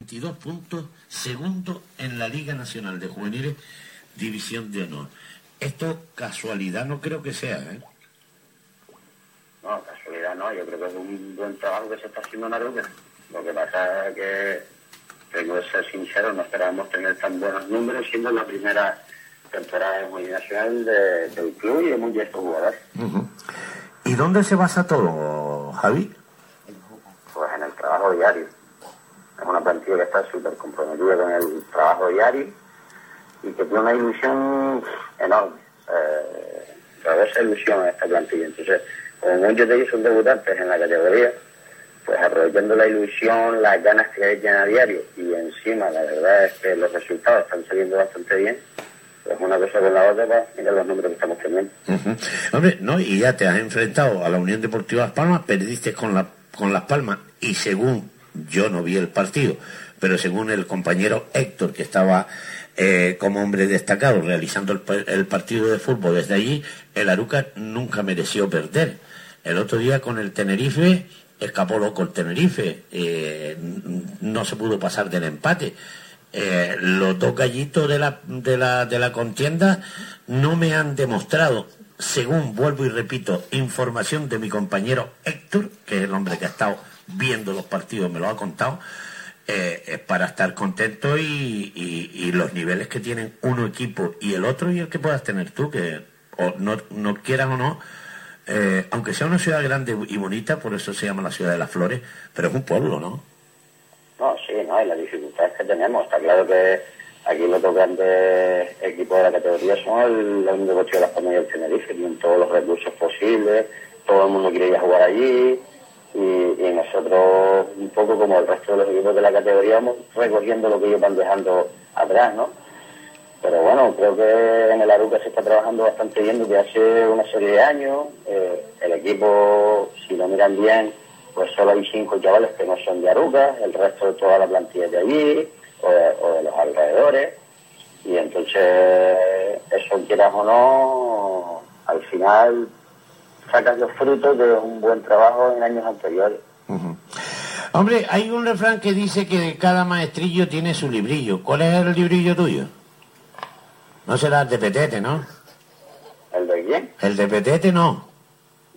22 puntos, segundo en la Liga Nacional de Juveniles, División de Honor. Esto casualidad no creo que sea, ¿eh? No, casualidad no, yo creo que es un buen trabajo que se está haciendo en Aruca. Lo que pasa es que, tengo que ser sincero, no esperábamos tener tan buenos números siendo la primera temporada de nacional de, del club y de muchos estos jugadores. ¿Y dónde se basa todo, Javi? Pues en el trabajo diario. Una plantilla que está súper comprometida con el trabajo diario y que tiene una ilusión enorme. Eh, esa ilusión esta plantilla. Entonces, como muchos de ellos son debutantes en la categoría, pues aprovechando la ilusión, las ganas que hay a diario y encima la verdad es que los resultados están saliendo bastante bien, pues una cosa con la otra, pues, mira los números que estamos teniendo. Hombre, no, y ya te has enfrentado a la Unión Deportiva Las Palmas, perdiste con, la, con Las Palmas y según, yo no vi el partido, pero según el compañero Héctor, que estaba eh, como hombre destacado realizando el, el, partido de fútbol desde allí, el Aruca nunca mereció perder. El otro día con el Tenerife escapó loco el Tenerife, eh, no se pudo pasar del empate. Eh, los dos gallitos de la, de, la, de la contienda no me han demostrado, según vuelvo y repito, información de mi compañero Héctor, que es el hombre que ha estado viendo los partidos, me lo ha contado, eh, es para estar contento y, y, los niveles que tienen uno equipo y el otro y el que puedas tener tú, que o no, no quieran o no, eh, aunque sea una ciudad grande y bonita, por eso se llama la ciudad de las flores, pero es un pueblo, ¿no? No, sí, no, y las dificultades que tenemos. Está claro que aquí los dos grandes equipos de la categoría son el, el Deportivo de las Palmas y el Tenerife, tienen todos los recursos posibles, todo el mundo quiere ir a jugar allí, y, nosotros, un poco como el resto de los equipos de la categoría, vamos recogiendo lo que ellos van dejando atrás, ¿no? Pero bueno, creo que en el Aruca se está trabajando bastante bien desde hace una serie de años. Eh, el equipo, si lo miran bien, pues solo hay cinco chavales que no son de Aruca, el resto de toda la plantilla de allí o de, los alrededores. Y entonces, eso quieras o no, al final sacas los frutos de un buen trabajo en años anteriores. Hombre, hay un refrán que dice que cada maestrillo tiene su librillo. ¿Cuál es el librillo tuyo? No será el de Petete, ¿no? ¿El de quién? El de Petete no.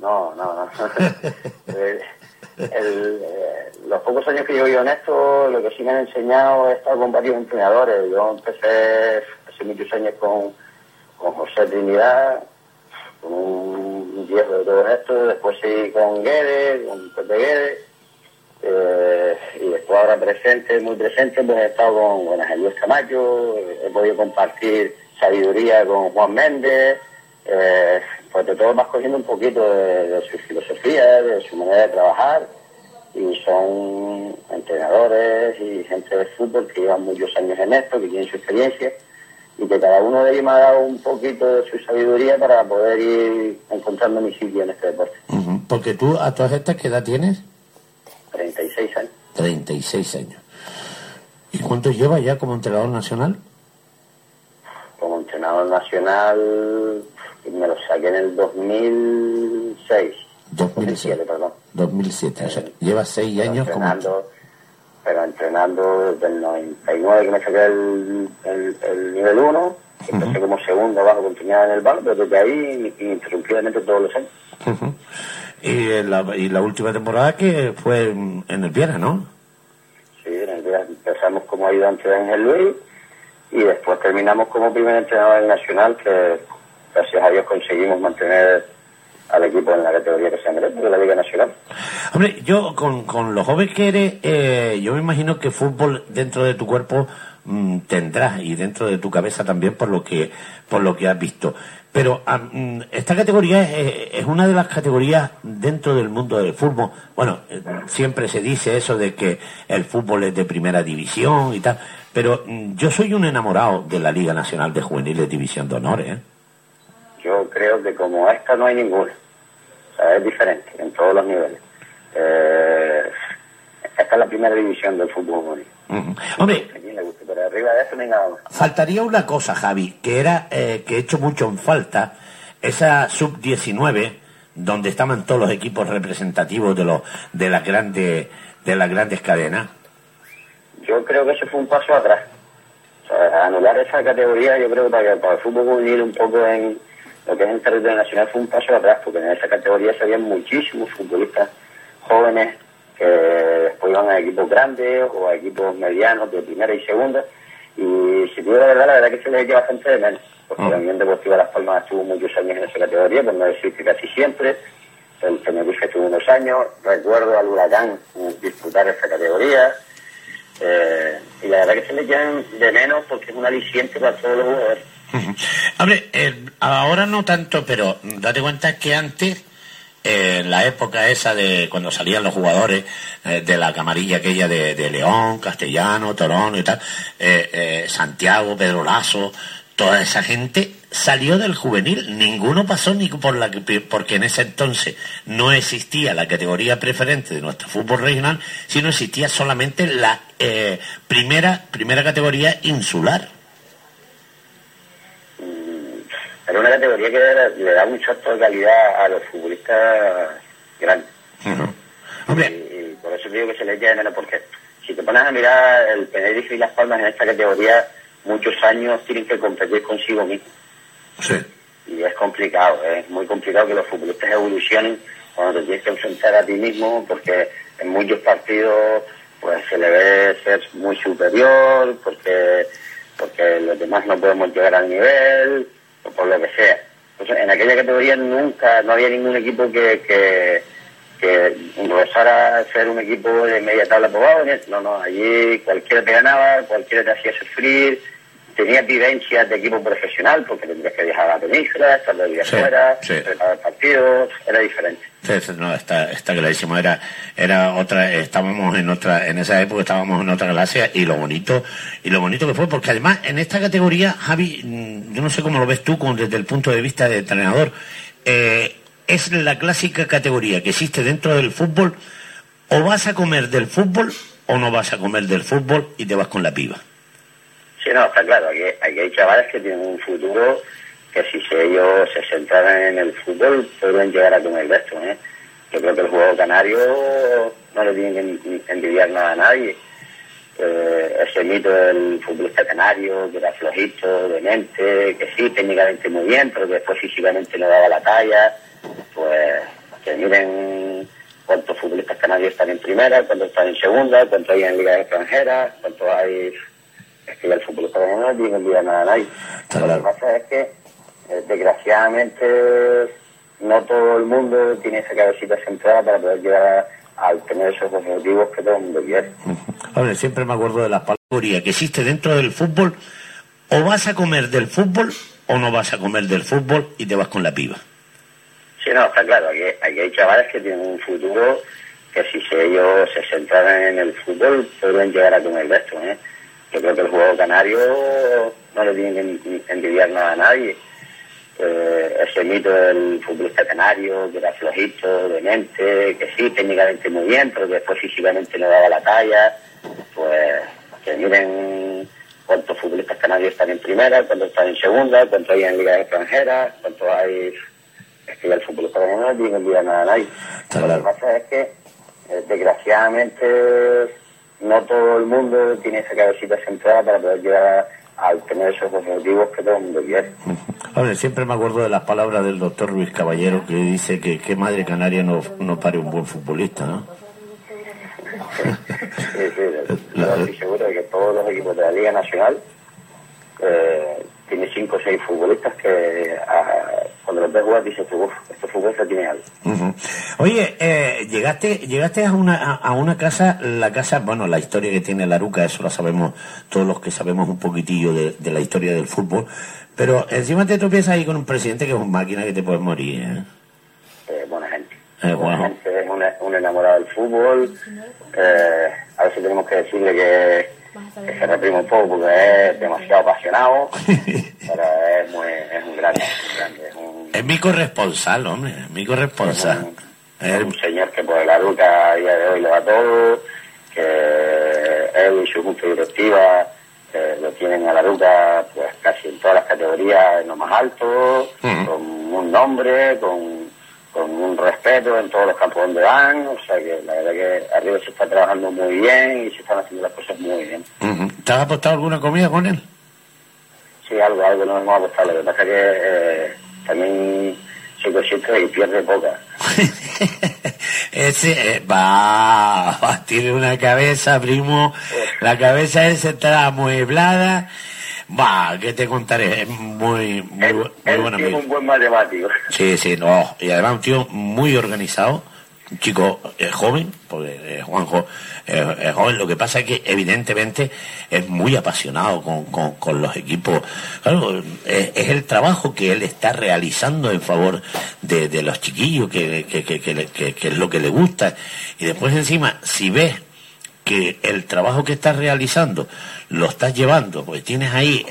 No, no, no. Eh, los pocos años que yo vivo en esto, lo que sí me han enseñado, he estado con varios entrenadores. Yo empecé hace muchos años con, con José Trinidad, con un de todo esto, después sí con Guedes, con Pepe Guedes, eh, y después ahora presente, muy presente, pues he estado con, con Luis Camacho, he podido compartir sabiduría con Juan Méndez, eh, pues de todo vas cogiendo un poquito de, su filosofía, de su manera de trabajar, y son entrenadores y gente de fútbol que llevan muchos años en esto, que tienen su experiencia, y que cada uno de ellos me ha dado un poquito de su sabiduría para poder ir encontrando mi sitio en este deporte. Porque tú, a todas estas, ¿qué edad tienes? 36 años. 36 años. ¿Y cuántos lleva ya como entrenador nacional? como entrenador nacional me lo saqué en el 2006. 2007, perdón. 2007, o sea, lleva seis años entrenando, como... Pero entrenando desde el 99 que me saqué el, el, nivel 1, empecé como segundo abajo, continuaba en el bar, pero desde ahí interrumpidamente todos los años. y, la, y la última temporada que fue en, el Viera, ¿no? Sí, en el Viera empezamos como ayudante de Ángel Luis y después terminamos como primer entrenador nacional que gracias a Dios conseguimos mantener al equipo en la categoría que se merece de la Liga Nacional. Hombre, yo con, con lo joven que eres, eh, yo me imagino que fútbol dentro de tu cuerpo mm, tendrás y dentro de tu cabeza también por lo que por lo que has visto. Pero mm, esta categoría es, una de las categorías dentro del mundo del fútbol. Bueno, eh, siempre se dice eso de que el fútbol es de primera división y tal, pero mm, yo soy un enamorado de la Liga Nacional de Juveniles División de Honor, ¿eh? Yo creo que como esta no hay ninguna. O sea, es diferente en todos los niveles. Eh, esta es la primera división del fútbol Hombre, faltaría una cosa, Javi, que era eh, que he hecho mucho en falta, esa sub-19, donde estaban todos los equipos representativos de los de las grandes de las grandes cadenas. Yo creo que eso fue un paso atrás. anular esa categoría, yo creo que para, para el fútbol juvenil un poco en lo que es el territorio nacional fue un paso atrás, porque en esa categoría se habían muchísimos futbolistas jóvenes que después iban a equipos grandes o a equipos medianos de primera y segunda. Y si tuviera la verdad, la verdad que se les lleva bastante de menos, porque la Unión Deportiva Las Palmas estuvo muchos años en esa categoría, por no decir que casi siempre. El Tenerife estuvo unos años, recuerdo al Huracán disputar esa categoría. Eh, y la verdad que se les llevan de menos porque es un aliciente para todos los jugadores. Hombre, eh, ahora no tanto, pero date cuenta que antes en la época esa de cuando salían los jugadores eh, de la camarilla aquella de, León, Castellano, Torón y tal, eh, eh, Santiago, Pedro Lazo, toda esa gente salió del juvenil, ninguno pasó ni por la porque en ese entonces no existía la categoría preferente de nuestro fútbol regional, sino existía solamente la primera primera categoría insular. Era una categoría que le, da de calidad a los futbolistas grandes. y, por eso digo que se les echa de menos, porque si te pones a mirar el Tenerife y Las Palmas en esta categoría, muchos años tienen que competir consigo mismo. Sí. Y es complicado, es muy complicado que los futbolistas evolucionen cuando te tienes que enfrentar a ti mismo, porque en muchos partidos pues se le ve ser muy superior, porque porque los demás no podemos llegar al nivel, por lo que sea. en aquella categoría nunca, no había ningún equipo que, que, que a ser un equipo de media tabla por No, no, allí cualquiera te ganaba, cualquiera te hacía sufrir, tenía vivencias de equipo profesional porque tendrías que viajar a la península, estar de día fuera, preparar partidos, era diferente. Sí, no, está, está clarísimo. Era, era otra, estábamos en otra, en esa época estábamos en otra clase y lo bonito, y lo bonito que fue, porque además en esta categoría, Javi, mm, yo no sé cómo lo ves tú con, desde el punto de vista de entrenador, eh, es la clásica categoría que existe dentro del fútbol, o vas a comer del fútbol o no vas a comer del fútbol y te vas con la piba. Sí, no, está claro, aquí, hay chavales que tienen un futuro que si ellos se centraran en el fútbol pueden llegar a comer de esto. ¿eh? Yo creo que el juego canario no le tiene que envidiar nada a nadie. Eh, ese mito del futbolista canario, que era flojito, demente, que sí, técnicamente muy bien, pero que después físicamente no daba la talla, pues que miren cuántos futbolistas canarios están en primera, cuántos están en segunda, cuántos hay en ligas extranjeras, cuántos hay que el fútbol no tiene envidia nada a nadie. Lo que pasa es que, eh, desgraciadamente, no todo el mundo tiene esa cabecita centrada para poder llegar a, tener esos objetivos que todo el mundo quiere. Hombre, siempre me acuerdo de la palabra que existe dentro del fútbol. O vas a comer del fútbol o no vas a comer del fútbol y te vas con la piba. Sí, no, está claro. Aquí, aquí hay chavales que tienen un futuro que si ellos se centraran en el fútbol pueden llegar a comer de esto. ¿eh? Yo creo que el juego canario no le tiene que envidiar nada a nadie. Eh, ese mito del futbolista canario, que era flojito, demente, que sí, técnicamente muy bien, pero que después físicamente no daba la talla, pues que miren cuántos futbolistas canarios están en primera, cuántos están en segunda, cuántos hay en ligas extranjeras, cuántos hay... Es que el futbolista canario no le tiene que envidiar nada a nadie. Lo que pasa es que, eh, desgraciadamente, no todo el mundo tiene esa cabecita centrada para poder llegar a, tener esos objetivos que todo el mundo quiere. Hombre, siempre me acuerdo de las palabras del doctor Luis Caballero que dice que qué madre canaria no, no pare un buen futbolista, ¿no? Sí, sí, estoy seguro de que todos los equipos de la Liga Nacional eh, tiene cinco o seis futbolistas que ah, cuando los ves jugar dices, uff, este futbolista tiene algo. Oye, eh, llegaste llegaste a una, a, una casa, la casa, bueno, la historia que tiene la Ruca, eso lo sabemos todos los que sabemos un poquitillo de, la historia del fútbol, pero encima te tropiezas ahí con un presidente que es una máquina que te puedes morir, ¿eh? eh buena gente. Eh, gente, es un, enamorado del fútbol. Eh, a veces tenemos que decirle que que se reprime un poco porque es demasiado apasionado, pero es, muy, es un grande, es, mi corresponsal, hombre, es mi corresponsal. Es un, señor que por la ruta a día de hoy lo da todo, que él y su junta directiva lo tienen a la ruta pues casi en todas las categorías en lo más alto, con un nombre, con un respeto en todos los campos donde van, o sea que la verdad que arriba se está trabajando muy bien y se están haciendo las cosas muy bien. ¿Te has apostado alguna comida con él? Sí, algo, algo nos hemos apostado, lo que pasa es que eh, también soy consciente y pierde poca. Ese eh, va, tiene una cabeza, primo, la cabeza esa está amueblada Va, que te contaré, es muy, muy, muy buen amigo. Es un buen matemático. Sí, sí, no, y además un tío muy organizado, un chico eh, joven, porque eh, Juanjo eh, es joven, lo que pasa es que evidentemente es muy apasionado con, con, los equipos. Claro, es, el trabajo que él está realizando en favor de, de los chiquillos, que, que, que, que, es lo que le gusta. Y después encima, si ves que el trabajo que estás realizando lo estás llevando, pues tienes ahí,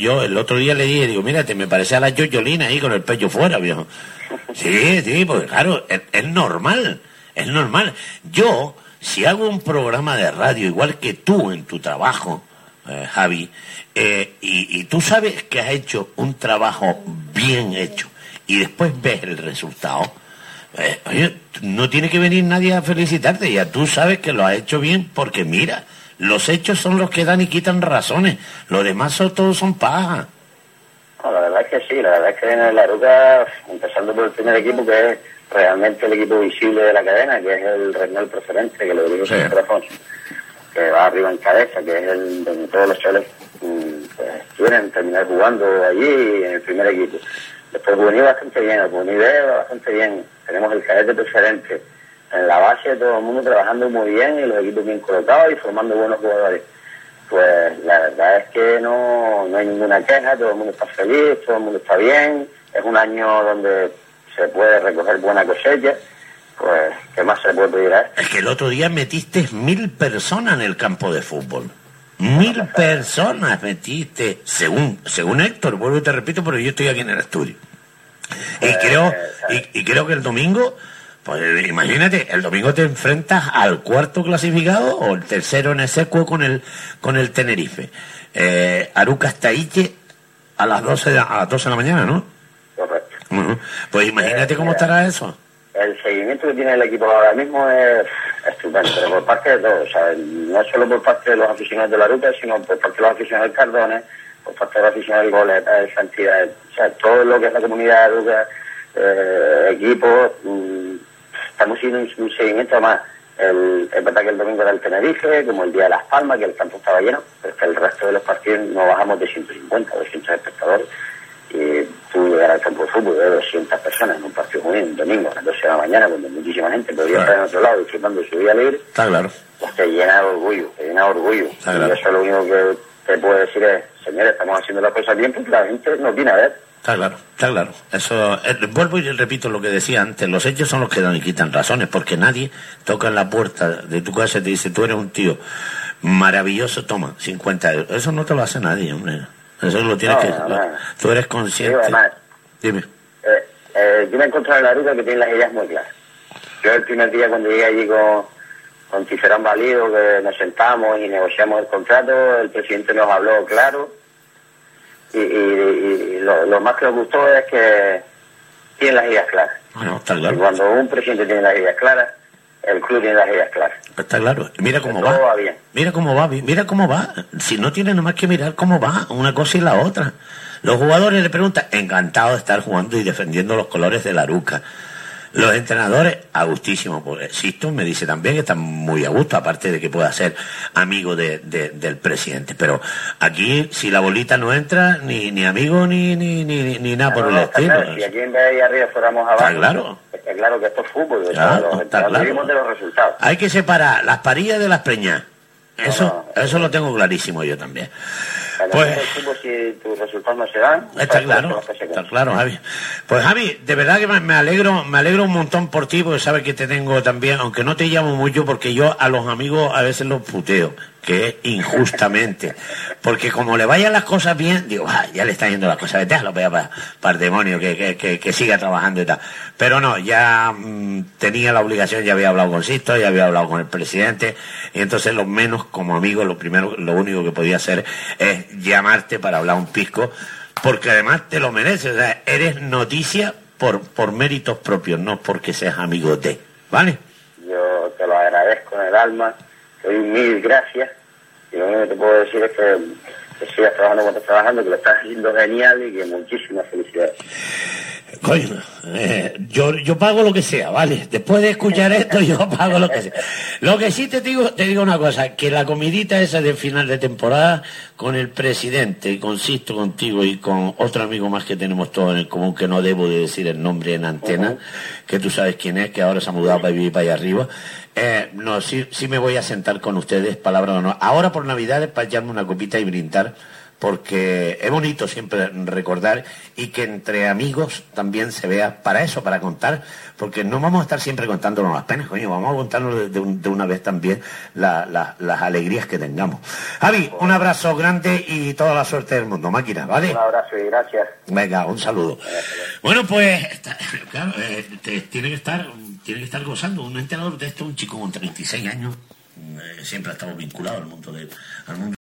yo el otro día le dije, digo, mírate, me parece a la yoyolina ahí con el pecho fuera, viejo. Sí, sí, porque claro, es, normal, es normal. Yo, si hago un programa de radio igual que tú en tu trabajo, eh, Javi, eh, y, y tú sabes que has hecho un trabajo bien hecho, y después ves el resultado, eh, oye, no tiene que venir nadie a felicitarte, ya tú sabes que lo has hecho bien porque mira, los hechos son los que dan y quitan razones, lo demás son, todos son paja. la verdad es que sí, la verdad es que en la ruta, empezando por el primer equipo que es realmente el equipo visible de la cadena, que es el Regnal Preferente, que lo digo siempre Alfonso, que va arriba en cabeza, que es el donde todos los chavales mm, pues, quieren terminar jugando allí en el primer equipo. Después juvenil bastante bien, el juvenil bastante bien. Tenemos el cadete preferente. En la base todo el mundo trabajando muy bien y los equipos bien colocados y formando buenos jugadores. Pues la verdad es que no, no hay ninguna queja, todo el mundo está feliz, todo el mundo está bien. Es un año donde se puede recoger buena cosecha. Pues, ¿qué más se puede pedir a Es que el otro día metiste mil personas en el campo de fútbol. Mil personas metiste, según, según Héctor, vuelvo y te repito, pero yo estoy aquí en el estudio. Y eh, creo, y, creo que el domingo, pues imagínate, el domingo te enfrentas al cuarto clasificado o el tercero en el secuo con el, con el Tenerife. Eh, Aruca Taiche a las 12 de, a las 12 de la mañana, ¿no? Correcto. Pues imagínate cómo estará eso el seguimiento que tiene el equipo ahora mismo es estupendo, pero por parte de todos, o sea, no solo por parte de los aficionados de la ruta, sino por parte de los aficionados del Cardones, por parte de los aficionados del Goleta, de Santidad, o sea, todo lo que es la comunidad eh, equipos, mm, estamos haciendo un, seguimiento más. El, es verdad que el domingo era el Tenerife, como el día de Las Palmas, que el campo estaba lleno, pero es que el resto de los partidos no bajamos de 150, 200 espectadores y tú llegar al campo de fútbol de 200 personas en un partido muy un domingo a las 12 de la mañana, cuando muchísima gente podría estar en otro lado disfrutando su vida libre, Está claro. pues te llena de orgullo, te llena de orgullo. Y eso lo único que te puedo decir es, señores, estamos haciendo las cosas bien porque la gente nos viene a ver. Está claro, está claro. Eso, eh, vuelvo y repito lo que decía antes, los hechos son los que dan y quitan razones, porque nadie toca en la puerta de tu casa y te dice, tú eres un tío maravilloso, toma, 50 euros. Eso no te lo hace nadie, hombre. Eso lo tienes que... tú eres consciente. Dime. Eh, eh, yo me encontré en la ruta que tiene las ideas muy claras. Yo el primer día cuando llegué allí con, con Cicerón Valido, que nos sentamos y negociamos el contrato, el presidente nos habló claro. Y, y, lo, más que nos gustó es que tiene las ideas claras. Bueno, está claro. Y cuando un presidente tiene las ideas claras, el club tiene las ideas claras. Está claro. Mira cómo va. Mira cómo va. Mira cómo va. Si no tiene más que mirar cómo va una cosa y la otra. Los jugadores le preguntan, encantado de estar jugando y defendiendo los colores de la Aruca. Los entrenadores, a gustísimo, porque Sisto me dice también que están muy a gusto, aparte de que pueda ser amigo de, de- del presidente. Pero aquí, si la bolita no entra, ni, ni amigo ni, ni, ni, ni nada por No, el no, estilo. claro, Si aquí en vez de ir arriba fuéramos abajo, Está claro. está claro que esto es fútbol. Claro, los está claro. de los resultados. Hay que separar las parillas de las preñas. Eso, no, eso lo tengo clarísimo yo también. Pues- tus resultados no se dan, Está pues, claro, que se está claro, Javi. Pues Javi, de verdad que me- me alegro, me alegro un montón por ti, porque sabes que te tengo también, aunque no te llamo mucho, porque yo a los amigos a veces los puteo, que injustamente. Porque como le vayan las cosas bien, digo, "Ah, ya le está yendo las cosas, déjalo para, para el demonio, que, que, que, siga trabajando y tal. Pero no, ya mm, tenía la obligación, ya había hablado con Sisto, ya había hablado con el presidente, y entonces lo menos como amigo, lo primero, lo único que podía hacer es llamarte para hablar un pisco, porque además te lo mereces, o sea, eres noticia por, por méritos propios, no porque seas amigo de, ¿vale? Yo te lo agradezco en el alma, doy mil gracias y lo único que te puedo decir es que, que sigas trabajando como estás trabajando, que lo estás haciendo genial y que muchísimas felicidades. Coño, eh, yo, yo pago lo que sea, ¿vale? Después de escuchar esto, yo pago lo que sea. Lo que sí te digo, te digo una cosa, que la comidita esa de final de temporada con el presidente, y consisto contigo y con otro amigo más que tenemos todos en el común, que no debo de decir el nombre en antena, que tú sabes quién es, que ahora se ha mudado para vivir para allá arriba. Eh, no, sí, sí me voy a sentar con ustedes, palabra o no. Ahora por Navidades para echarme una copita y brindar porque es bonito siempre recordar y que entre amigos también se vea para eso, para contar, porque no vamos a estar siempre contándonos las penas, coño, vamos a contarnos de, de un- de una vez también la- la- las alegrías que tengamos. Javi, un abrazo grande y toda la suerte del mundo, máquina, ¿vale? Un abrazo y gracias. Venga, un saludo. Bueno, pues, está- claro, eh, te- tiene que estar, tiene que estar gozando. Un entrenador de esto, un chico con 36 años, eh, siempre ha estado vinculado al mundo del, al mundo